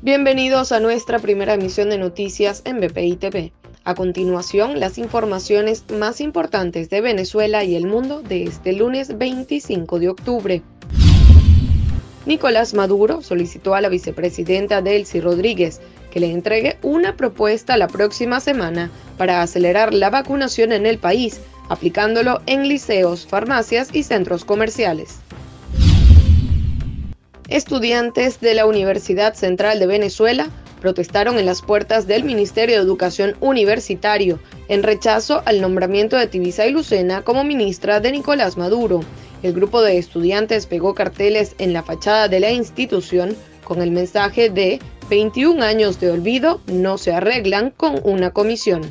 Bienvenidos a nuestra primera emisión de noticias en BPI TV. A continuación, las informaciones más importantes de Venezuela y el mundo de este lunes 25 de octubre. Nicolás Maduro solicitó a la vicepresidenta Delcy Rodríguez que le entregue una propuesta la próxima semana para acelerar la vacunación en el país, aplicándolo en liceos, farmacias y centros comerciales. Estudiantes de la Universidad Central de Venezuela protestaron en las puertas del Ministerio de Educación Universitario en rechazo al nombramiento de Tibisa y Lucena como ministra de Nicolás Maduro. El grupo de estudiantes pegó carteles en la fachada de la institución con el mensaje de 21 años de olvido no se arreglan con una comisión.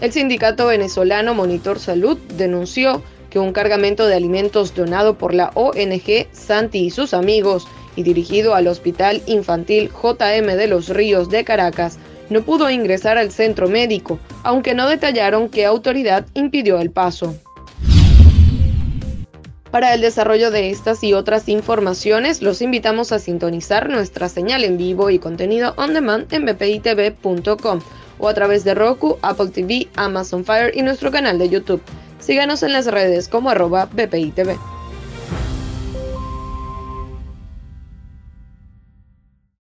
El sindicato venezolano Monitor Salud denunció que un cargamento de alimentos donado por la ONG Santi y sus amigos y dirigido al Hospital Infantil JM de los Ríos de Caracas, no pudo ingresar al centro médico, aunque no detallaron qué autoridad impidió el paso. Para el desarrollo de estas y otras informaciones, los invitamos a sintonizar nuestra señal en vivo y contenido on demand en bpitv.com o a través de Roku, Apple TV, Amazon Fire y nuestro canal de YouTube. Síganos en las redes como arroba bpitv.